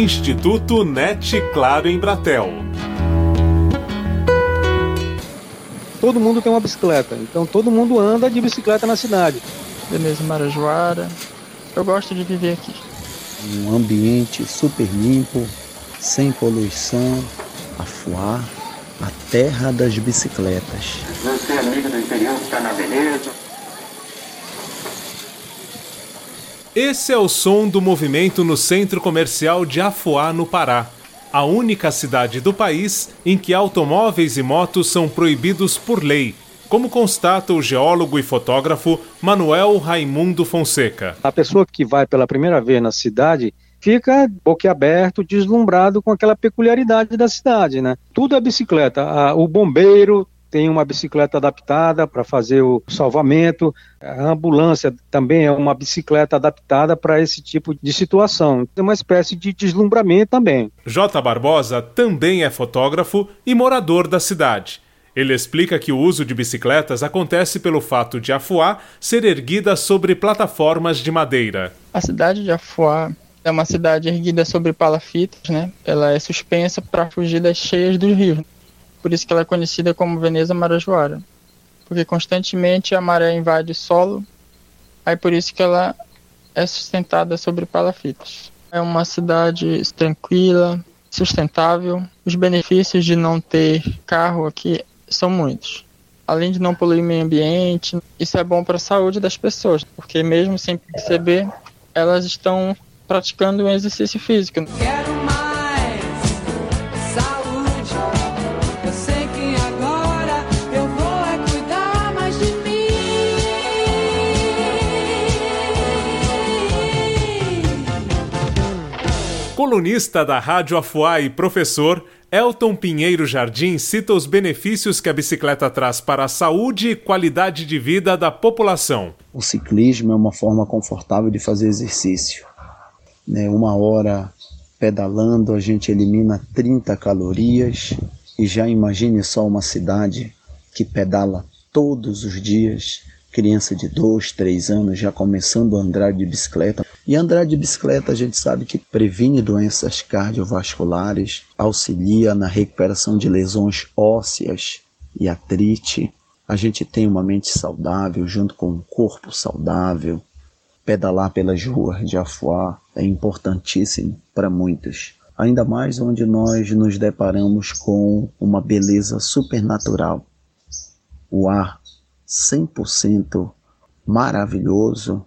Instituto NET Claro em Bratel. Todo mundo tem uma bicicleta, então todo mundo anda de bicicleta na cidade. Beleza, Marajoara. Eu gosto de viver aqui. Um ambiente super limpo, sem poluição, Afuá, a terra das bicicletas. Você, amigo do interior, está na beleza. Esse é o som do movimento no centro comercial de Afuá, no Pará, a única cidade do país em que automóveis e motos são proibidos por lei, como constata o geólogo e fotógrafo Manuel Raimundo Fonseca. A pessoa que vai pela primeira vez na cidade fica boquiaberto, deslumbrado com aquela peculiaridade da cidade, né? Tudo é bicicleta. O bombeiro tem uma bicicleta adaptada para fazer o salvamento. A ambulância também é uma bicicleta adaptada para esse tipo de situação. É uma espécie de deslumbramento também. J. Barbosa também é fotógrafo e morador da cidade. Ele explica que o uso de bicicletas acontece pelo fato de Afuá ser erguida sobre plataformas de madeira. A cidade de Afuá é uma cidade erguida sobre palafitas, né? Ela é suspensa para fugir das cheias dos rios. Por isso que ela é conhecida como Veneza Marajoara. Porque constantemente a maré invade o solo, aí por isso que ela é sustentada sobre palafitas. É uma cidade tranquila, sustentável. Os benefícios de não ter carro aqui são muitos. Além de não poluir o meio ambiente, isso é bom para a saúde das pessoas, porque mesmo sem perceber, elas estão praticando um exercício físico. Quero Colunista da Rádio Afuá e professor, Elton Pinheiro Jardim cita os benefícios que a bicicleta traz para a saúde e qualidade de vida da população. O ciclismo é uma forma confortável de fazer exercício né, uma hora pedalando, a gente elimina 30 calorias. E já imagine só uma cidade que pedala todos os dias, criança de 2, 3 anos já começando a andar de bicicleta. E andar de bicicleta a gente sabe que previne doenças cardiovasculares, auxilia na recuperação de lesões ósseas e artrite. A gente tem uma mente saudável junto com um corpo saudável, pedalar pelas ruas de Afuá é importantíssimo para muitos, ainda mais onde nós nos deparamos com uma beleza supernatural. O ar 100% maravilhoso,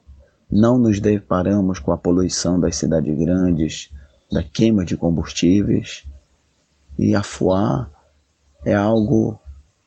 não nos deparamos com a poluição das cidades grandes, da queima de combustíveis, e Afuá é algo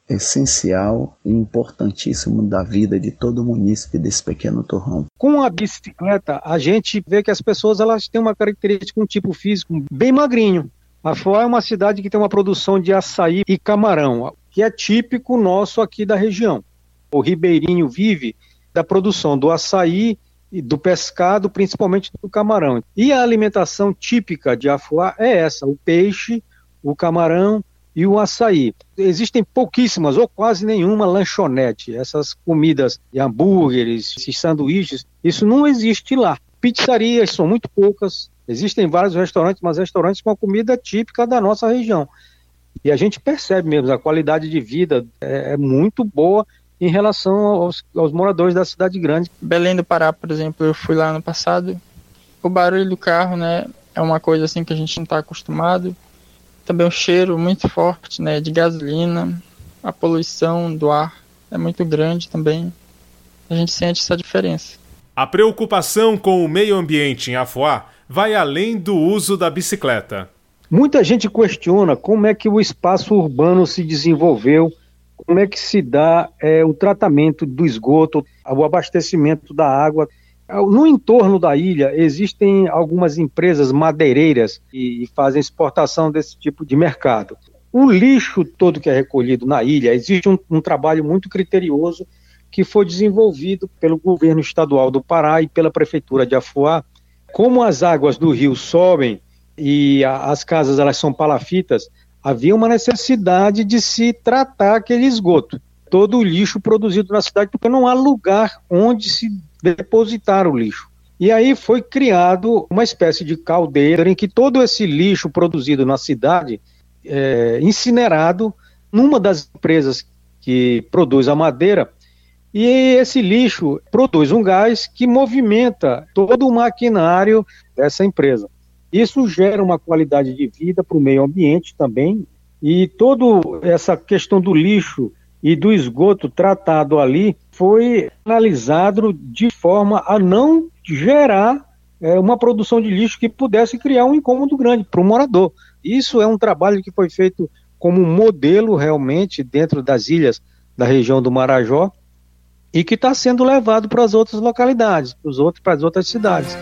essencial e importantíssimo da vida de todo munícipe desse pequeno torrão. Com a bicicleta, a gente vê que as pessoas elas têm uma característica, um tipo físico bem magrinho. A é uma cidade que tem uma produção de açaí e camarão, que é típico nosso aqui da região. O ribeirinho vive da produção do açaí do pescado, principalmente do camarão. E a alimentação típica de Afuá é essa: o peixe, o camarão e o açaí. Existem pouquíssimas ou quase nenhuma lanchonete. Essas comidas de hambúrgueres, esses sanduíches, isso não existe lá. Pizzarias são muito poucas. Existem vários restaurantes, mas restaurantes com a comida típica da nossa região. E a gente percebe mesmo, a qualidade de vida é, é muito boa em relação aos, aos, moradores da cidade grande. Belém do Pará, por exemplo, eu fui lá no passado. O barulho do carro, né, é uma coisa assim que a gente não está acostumado também o cheiro muito forte, né, de gasolina, a poluição do ar é muito grande também. A gente sente essa diferença. A preocupação com o meio ambiente em Afuá vai além do uso da bicicleta. Muita gente questiona como é que o espaço urbano se desenvolveu, como é que se dá é, o tratamento do esgoto, o abastecimento da água. No entorno da ilha existem algumas empresas madeireiras que fazem exportação desse tipo de mercado. O lixo todo que é recolhido na ilha, existe um, um trabalho muito criterioso que foi desenvolvido pelo governo estadual do Pará e pela prefeitura de Afuá. Como as águas do rio sobem e a, as casas elas são palafitas, havia uma necessidade de se tratar aquele esgoto, todo o lixo produzido na cidade, porque não há lugar onde se depositar o lixo. E aí foi criado uma espécie de caldeira em que todo esse lixo produzido na cidade é incinerado numa das empresas que produz a madeira. E esse lixo produz um gás que movimenta todo o maquinário dessa empresa. Isso gera uma qualidade de vida para o meio ambiente também. E toda essa questão do lixo e do esgoto tratado ali foi analisado de forma a não gerar é, uma produção de lixo que pudesse criar um incômodo grande para o morador. Isso é um trabalho que foi feito como modelo realmente dentro das ilhas da região do Marajó e que está sendo levado para as outras localidades, para, as outras cidades.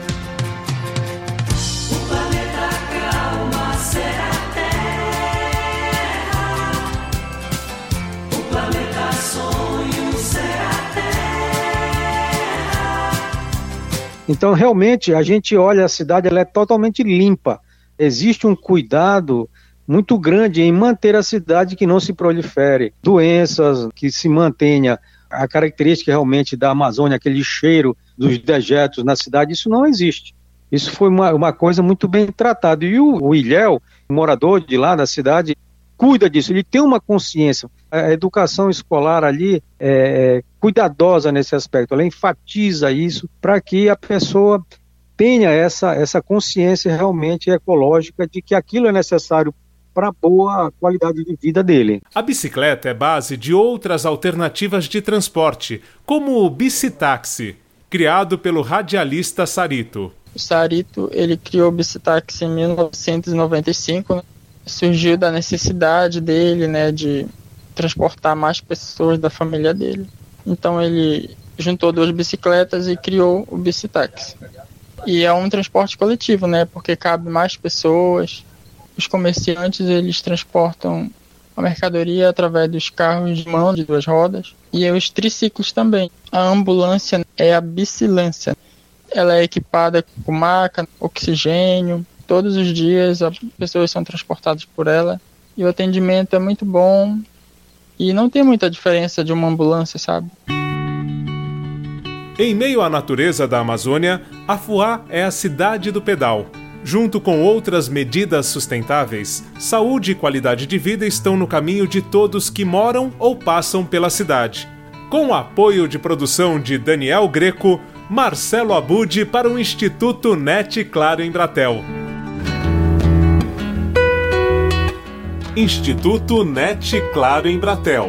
Então, realmente, a gente olha a cidade, ela é totalmente limpa. Existe um cuidado muito grande em manter a cidade que não se prolifere doenças, que se mantenha a característica realmente da Amazônia, aquele cheiro dos dejetos na cidade, isso não existe. Isso foi uma, uma coisa muito bem tratada. E o, o Ilhéu, morador de lá da cidade, cuida disso, ele tem uma consciência. A educação escolar ali é, é cuidadosa nesse aspecto, ela enfatiza isso para que a pessoa tenha essa, essa consciência realmente ecológica de que aquilo é necessário para boa qualidade de vida dele. A bicicleta é base de outras alternativas de transporte, como o bicitaxi, criado pelo radialista Sarito. O Sarito ele criou o bicitaxi em 1995, né? surgiu da necessidade dele, né, de transportar mais pessoas da família dele. Então ele juntou duas bicicletas e criou o bicitaxi. E é um transporte coletivo, né, porque cabe mais pessoas, os comerciantes eles transportam a mercadoria através dos carros de mão de duas rodas e os triciclos também. A ambulância é a bicilância. Ela é equipada com maca, oxigênio. Todos os dias as pessoas são transportadas por ela e o atendimento é muito bom e não tem muita diferença de uma ambulância, sabe? Em meio à natureza da Amazônia, Afuá é a cidade do pedal Junto com outras medidas sustentáveis, saúde e qualidade de vida estão no caminho de todos que moram ou passam pela cidade. Com o apoio de produção de Daniel Greco, Marcelo Abud para o Instituto NET Claro em Bratel. Instituto NET Claro em Bratel